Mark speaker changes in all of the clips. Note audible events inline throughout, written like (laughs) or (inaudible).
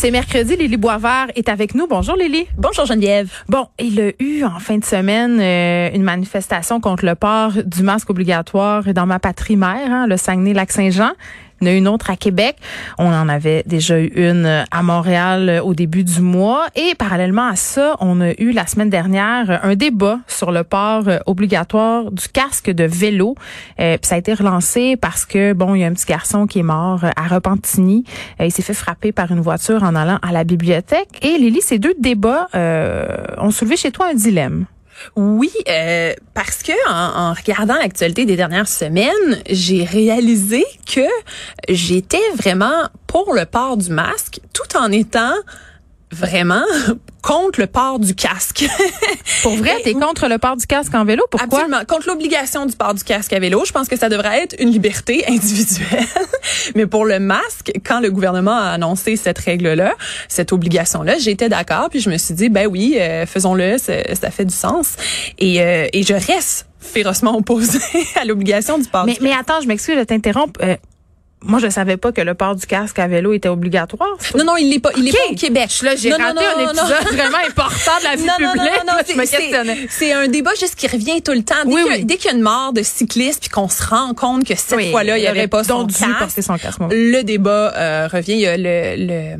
Speaker 1: C'est mercredi, Lily Boisvert est avec nous. Bonjour Lily.
Speaker 2: Bonjour Geneviève.
Speaker 1: Bon, il y a eu en fin de semaine euh, une manifestation contre le port du masque obligatoire dans ma patrie mère, hein, le Saguenay-Lac-Saint-Jean. Il y en a une autre à Québec. On en avait déjà eu une à Montréal au début du mois. Et parallèlement à ça, on a eu la semaine dernière un débat sur le port obligatoire du casque de vélo. Euh, ça a été relancé parce que, bon, il y a un petit garçon qui est mort à Repentigny. Euh, il s'est fait frapper par une voiture en allant à la bibliothèque. Et Lily, ces deux débats euh, ont soulevé chez toi un dilemme.
Speaker 2: Oui, euh, parce que en, en regardant l'actualité des dernières semaines, j'ai réalisé que j'étais vraiment pour le port du masque, tout en étant vraiment? (laughs) Contre le port du casque. (laughs)
Speaker 1: Pour vrai, t'es contre le port du casque en vélo? Pourquoi?
Speaker 2: Absolument. Contre l'obligation du port du casque à vélo. Je pense que ça devrait être une liberté (laughs) individuelle. Mais pour le masque, quand le gouvernement a annoncé cette règle-là, cette obligation-là, j'étais d'accord. Puis je me suis dit, ben oui, euh, faisons-le, ça fait du sens. Et, euh, et je reste férocement opposée à l'obligation du port
Speaker 1: mais,
Speaker 2: du
Speaker 1: Mais attends, je m'excuse de t'interrompre. Euh, moi, je savais pas que le port du casque à vélo était obligatoire.
Speaker 2: Non, non, il n'est pas, il est pas au Québec.
Speaker 1: Là, j'ai raté non, un épisode vraiment important de la (laughs) vie publique. Non, je me questionnais.
Speaker 2: C'est un débat juste qui revient tout le temps. Dès oui, qu'il y a une mort de cycliste puis qu'on se rend compte que cette fois-là, il n'y avait pas son casque,
Speaker 1: son casque,
Speaker 2: le débat euh, revient. Il y a le, le,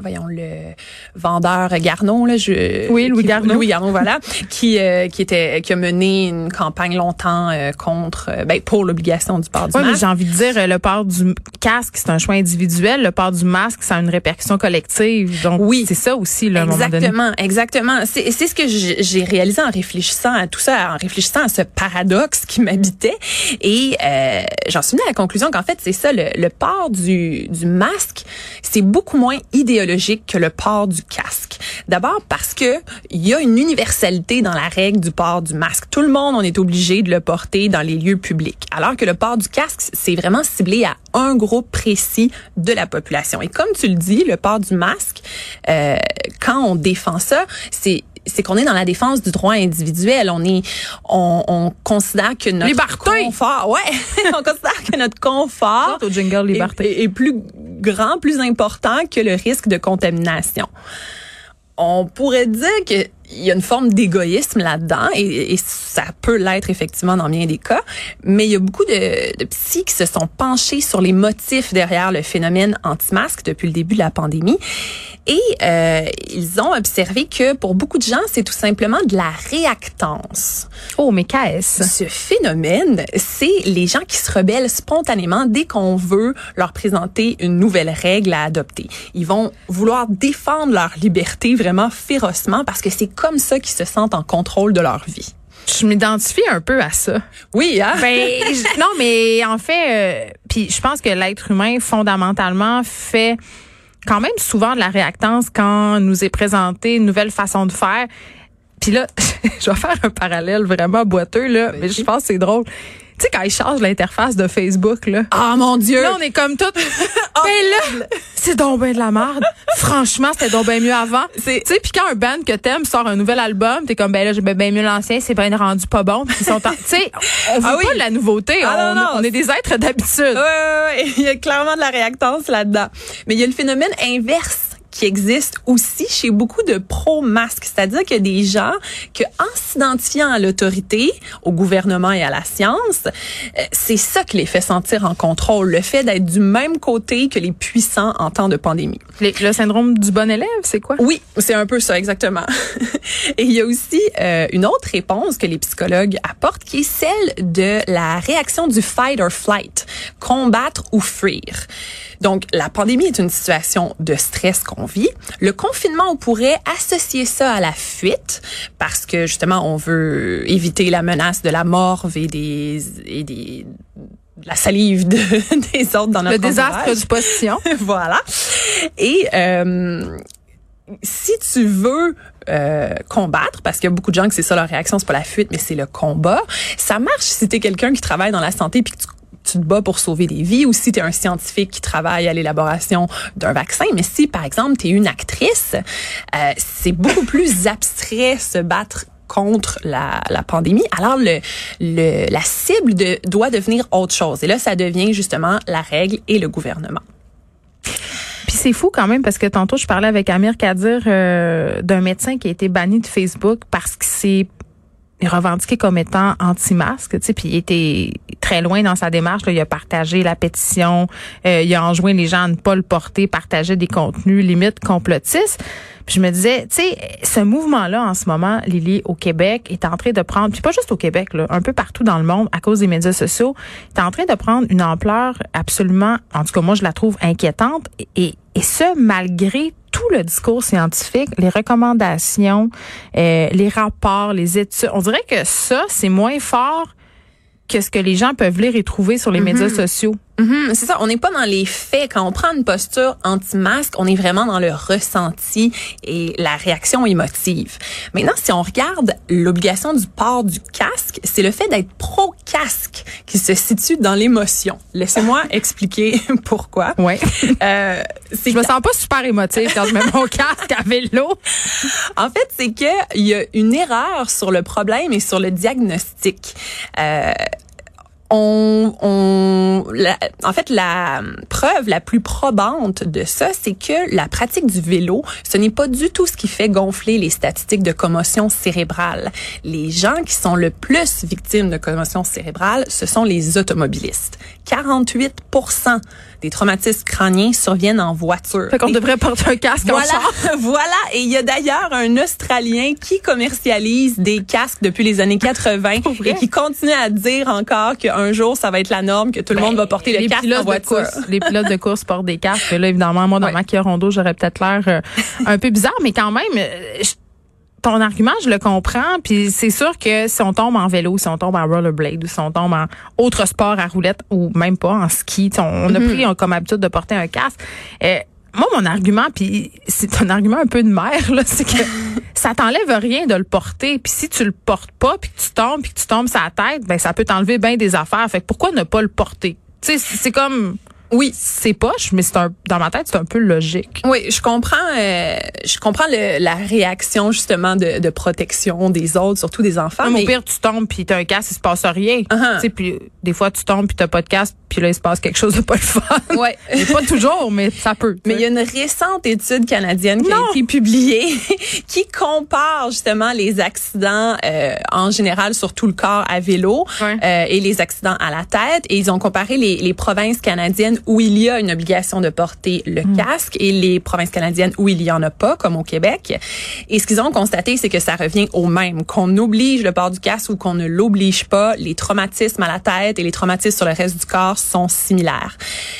Speaker 2: voyons, le vendeur Garnon, là, je,
Speaker 1: oui, Louis Garnon.
Speaker 2: Louis Garnon, voilà, (laughs) qui, euh, qui était, qui a mené une campagne longtemps euh, contre, euh, ben, pour l'obligation du port du
Speaker 1: oui,
Speaker 2: masque.
Speaker 1: j'ai envie de dire, le port du casque, c'est un choix individuel. Le port du masque, ça a une répercussion collective. Donc, oui, c'est ça aussi, là,
Speaker 2: Exactement, exactement. C'est ce que j'ai réalisé en réfléchissant à tout ça, en réfléchissant à ce paradoxe qui m'habitait. Et euh, j'en suis venue à la conclusion qu'en fait, c'est ça, le, le port du, du masque, c'est beaucoup moins idéologique que le port du casque. D'abord parce que il y a une universalité dans la règle du port du masque. Tout le monde, on est obligé de le porter dans les lieux publics. Alors que le port du casque, c'est vraiment ciblé à un groupe précis de la population. Et comme tu le dis, le port du masque, euh, quand on défend ça, c'est c'est qu'on est dans la défense du droit individuel. On est, on, on considère que notre
Speaker 1: liberté.
Speaker 2: confort, ouais, (laughs) on considère que notre confort
Speaker 1: au jingle liberté.
Speaker 2: Est, est, plus grand, plus important que le risque de contamination. On pourrait dire que il y a une forme d'égoïsme là-dedans et, et, ça peut l'être effectivement dans bien des cas, mais il y a beaucoup de, de psys qui se sont penchés sur les motifs derrière le phénomène anti-masque depuis le début de la pandémie et euh, ils ont observé que pour beaucoup de gens, c'est tout simplement de la réactance.
Speaker 1: Oh, mais qu'est-ce?
Speaker 2: Ce phénomène, c'est les gens qui se rebellent spontanément dès qu'on veut leur présenter une nouvelle règle à adopter. Ils vont vouloir défendre leur liberté vraiment férocement parce que c'est comme ça qu'ils se sentent en contrôle de leur vie.
Speaker 1: Je m'identifie un peu à ça.
Speaker 2: Oui, hein?
Speaker 1: Ben, (laughs) je, non, mais en fait, euh, puis je pense que l'être humain, fondamentalement, fait quand même souvent de la réactance quand nous est présenté une nouvelle façon de faire. Puis là, (laughs) je vais faire un parallèle vraiment boiteux, là, mais je pense que c'est drôle. Tu sais, quand ils changent l'interface de Facebook, là.
Speaker 2: Ah, mon Dieu!
Speaker 1: Là, on est comme tout.
Speaker 2: oh, (laughs)
Speaker 1: mais là, c'est donc ben de la merde. Franchement, c'était donc bien mieux avant. (laughs) Tu sais, puis quand un band que t'aimes sort un nouvel album, t'es comme, ben là, j'aime bien mieux l'ancien, c'est bien rendu pas bon. Ils sont, (laughs) tu sais, on veut
Speaker 2: ah oui.
Speaker 1: pas de la nouveauté.
Speaker 2: Ah,
Speaker 1: on,
Speaker 2: non, non.
Speaker 1: on est des êtres d'habitude.
Speaker 2: Ouais, ouais, ouais. Il y a clairement de la réactance là-dedans. Mais il y a le phénomène inverse qui existe aussi chez beaucoup de pro-masques. C'est-à-dire qu'il y a des gens que, en s'identifiant à l'autorité, au gouvernement et à la science, c'est ça qui les fait sentir en contrôle. Le fait d'être du même côté que les puissants en temps de pandémie.
Speaker 1: Les, le syndrome du bon élève, c'est quoi?
Speaker 2: Oui, c'est un peu ça, exactement. (laughs) et il y a aussi euh, une autre réponse que les psychologues apportent qui est celle de la réaction du fight or flight, combattre ou fuir. Donc, la pandémie est une situation de stress qu'on vit. Le confinement, on pourrait associer ça à la fuite parce que justement, on veut éviter la menace de la morve et des, et des la salive de, (laughs) des autres dans notre
Speaker 1: Le désastre du postillon. (laughs)
Speaker 2: voilà. Et euh, si tu veux euh, combattre, parce qu'il y a beaucoup de gens que c'est ça leur réaction, c'est pas la fuite, mais c'est le combat, ça marche si t'es quelqu'un qui travaille dans la santé puis que tu tu te bats pour sauver des vies ou si tu es un scientifique qui travaille à l'élaboration d'un vaccin. Mais si, par exemple, tu es une actrice, euh, c'est beaucoup (laughs) plus abstrait se battre contre la, la pandémie. Alors, le, le, la cible de, doit devenir autre chose. Et là, ça devient justement la règle et le gouvernement.
Speaker 1: Puis c'est fou quand même parce que tantôt je parlais avec Amir Kadir euh, d'un médecin qui a été banni de Facebook parce que c'est revendiqué comme étant anti-masque, tu sais, puis il était très loin dans sa démarche. Là. Il a partagé la pétition, euh, il a enjoint les gens à ne pas le porter, partager des contenus limite complotistes. Puis je me disais, tu sais, ce mouvement-là en ce moment, Lily, au Québec, est en train de prendre, puis pas juste au Québec, là, un peu partout dans le monde, à cause des médias sociaux, est en train de prendre une ampleur absolument, en tout cas moi je la trouve inquiétante, et, et ce malgré tout le discours scientifique, les recommandations, euh, les rapports, les études. On dirait que ça, c'est moins fort que ce que les gens peuvent lire et trouver sur les médias
Speaker 2: Mhm.
Speaker 1: Sociaux.
Speaker 2: Mhm, c'est ça, on n'est pas dans les faits. Quand on prend une posture anti-masque, on est vraiment dans le ressenti et la réaction émotive. Maintenant, si on regarde l'obligation du port du casque, c'est le fait d'être pro-casque qui se situe dans l'émotion. Laissez-moi (laughs) expliquer (laughs) pourquoi.
Speaker 1: Ouais.
Speaker 2: Euh,
Speaker 1: Je me sens pas super émotive quand je mets mon casque à vélo. (laughs)
Speaker 2: En fait, c'est que il y a une erreur sur le problème et sur le diagnostic. Euh, on, en fait, la preuve la plus probante de ça, c'est que la pratique du vélo, ce n'est pas du tout ce qui fait gonfler les statistiques de commotion cérébrale. Les gens qui sont le plus victimes de commotion cérébrale, ce sont les automobilistes. 48 des traumatismes crâniens surviennent en voiture.
Speaker 1: Fait qu'on devrait porter un casque en
Speaker 2: voilà,
Speaker 1: char. (laughs)
Speaker 2: voilà. Et il y a d'ailleurs un Australien qui commercialise des casques depuis les années 80
Speaker 1: Pour vrai?
Speaker 2: et qui continue à dire encore qu'un jour, ça va être la norme, que tout le monde va porter le
Speaker 1: Ben, les
Speaker 2: casque
Speaker 1: pilotes
Speaker 2: en
Speaker 1: de
Speaker 2: voiture.
Speaker 1: course, les pilotes de course portent des casques. Là, évidemment, moi, dans
Speaker 2: Ouais.
Speaker 1: ma Kia Rondo, j'aurais peut-être l'air euh, un peu bizarre, mais quand même, euh, je- ton argument, je le comprends. Puis c'est sûr que si on tombe en vélo, si on tombe en rollerblade, ou si on tombe en autre sport à roulette, ou même pas en ski, on, on a pris euh, comme habitude de porter un casque. Euh, moi, mon argument, puis c'est un argument un peu de mère, là, c'est que (laughs) ça t'enlève rien de le porter. Puis si tu le portes pas, puis que tu tombes, puis que tu tombes sa tête, ben ça peut t'enlever bien des affaires. Fait que pourquoi ne pas le porter? Tu sais, c'est comme
Speaker 2: Oui.
Speaker 1: c'est poche, mais c'est un dans ma tête, c'est un peu logique.
Speaker 2: Oui, je comprends. euh, je comprends le- la réaction justement de, de protection des autres, surtout des enfants. Mais
Speaker 1: au pire, tu tombes puis t'as un casque, il se passe rien.
Speaker 2: Uh-huh.
Speaker 1: Tu sais, puis des fois tu tombes puis t'as pas de casque, puis là il se passe quelque chose de pas le fun.
Speaker 2: ouais. (laughs)
Speaker 1: Pas toujours, mais ça peut.
Speaker 2: Mais il y a une récente étude canadienne qui
Speaker 1: Non.
Speaker 2: a été publiée (laughs) qui compare justement les accidents euh, en général sur tout le corps à vélo
Speaker 1: Ouais.
Speaker 2: euh, et les accidents à la tête. Et ils ont comparé les, les provinces canadiennes où il y a une obligation de porter le
Speaker 1: Hmm.
Speaker 2: casque et les provinces canadiennes où il y en a pas, comme au Québec. Et ce qu'ils ont constaté, c'est que ça revient au même. Qu'on oblige le port du casque ou qu'on ne l'oblige pas, les traumatismes à la tête et les traumatismes sur le reste du corps sont similaires.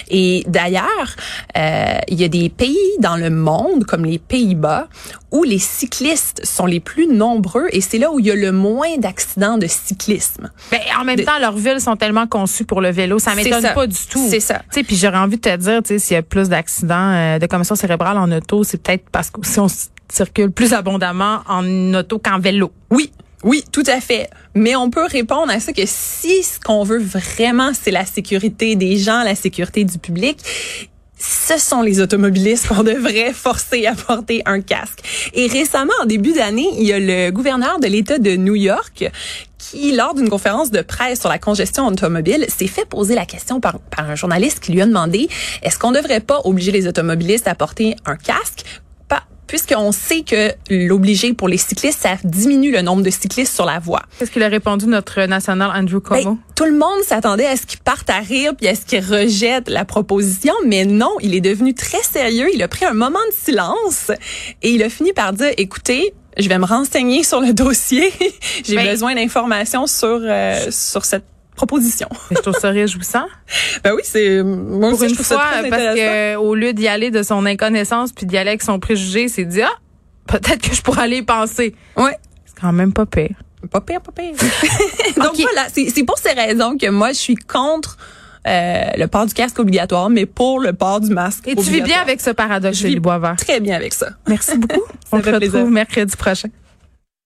Speaker 2: Et d'ailleurs, euh, il y a des pays dans le monde, comme les Pays-Bas, où les cyclistes sont les plus nombreux et c'est là où il y a le moins d'accidents de cyclisme.
Speaker 1: Ben, en même
Speaker 2: de-
Speaker 1: temps, leurs villes sont tellement conçues pour le vélo, ça m'étonne pas du tout.
Speaker 2: C'est ça.
Speaker 1: Tu sais, puis j'aurais envie de te dire, tu sais, s'il y a plus d'accidents euh, de commotion cérébrale en auto, c'est peut-être parce que si on circule plus abondamment en auto qu'en vélo.
Speaker 2: Oui, oui, tout à fait. Mais on peut répondre à ça que si ce qu'on veut vraiment, c'est la sécurité des gens, la sécurité du public, ce sont les automobilistes qu'on devrait forcer à porter un casque. Et récemment, en début d'année, il y a le gouverneur de l'État de New York qui, lors d'une conférence de presse sur la congestion automobile, s'est fait poser la question par, par un journaliste qui lui a demandé est-ce qu'on ne devrait pas obliger les automobilistes à porter un casque puisqu'on sait que l'obliger pour les cyclistes, ça diminue le nombre de cyclistes sur la voie.
Speaker 1: Qu'est-ce qu'il a répondu notre national Andrew
Speaker 2: Ben,
Speaker 1: Cuomo?
Speaker 2: tout le monde s'attendait à ce qu'il parte à rire puis à ce qu'il rejette la proposition, mais non, il est devenu très sérieux. Il a pris un moment de silence et il a fini par dire, écoutez, je vais me renseigner sur le (laughs) dossier. J'ai
Speaker 1: Ben-
Speaker 2: besoin d'informations sur euh, sur cette proposition.
Speaker 1: Je trouve ça réjouissant. (laughs)
Speaker 2: Ben oui, c'est moi
Speaker 1: Pour
Speaker 2: aussi, je
Speaker 1: une
Speaker 2: ça
Speaker 1: fois,
Speaker 2: très
Speaker 1: parce que au lieu d'y aller de son inconnaissance puis d'y aller avec son préjugé, c'est dit ah peut-être que je pourrais aller y penser.
Speaker 2: Ouais.
Speaker 1: C'est quand même pas pire.
Speaker 2: Pas pire, pas pire. (laughs) Donc voilà, c'est pour ces raisons que moi, je suis contre euh, le port du casque obligatoire, mais pour le port du masque
Speaker 1: Et tu vis bien avec ce paradoxe, Julie Boisvert.
Speaker 2: très bien avec ça.
Speaker 1: Merci beaucoup. (laughs) On te retrouve
Speaker 2: plaisir.
Speaker 1: mercredi prochain.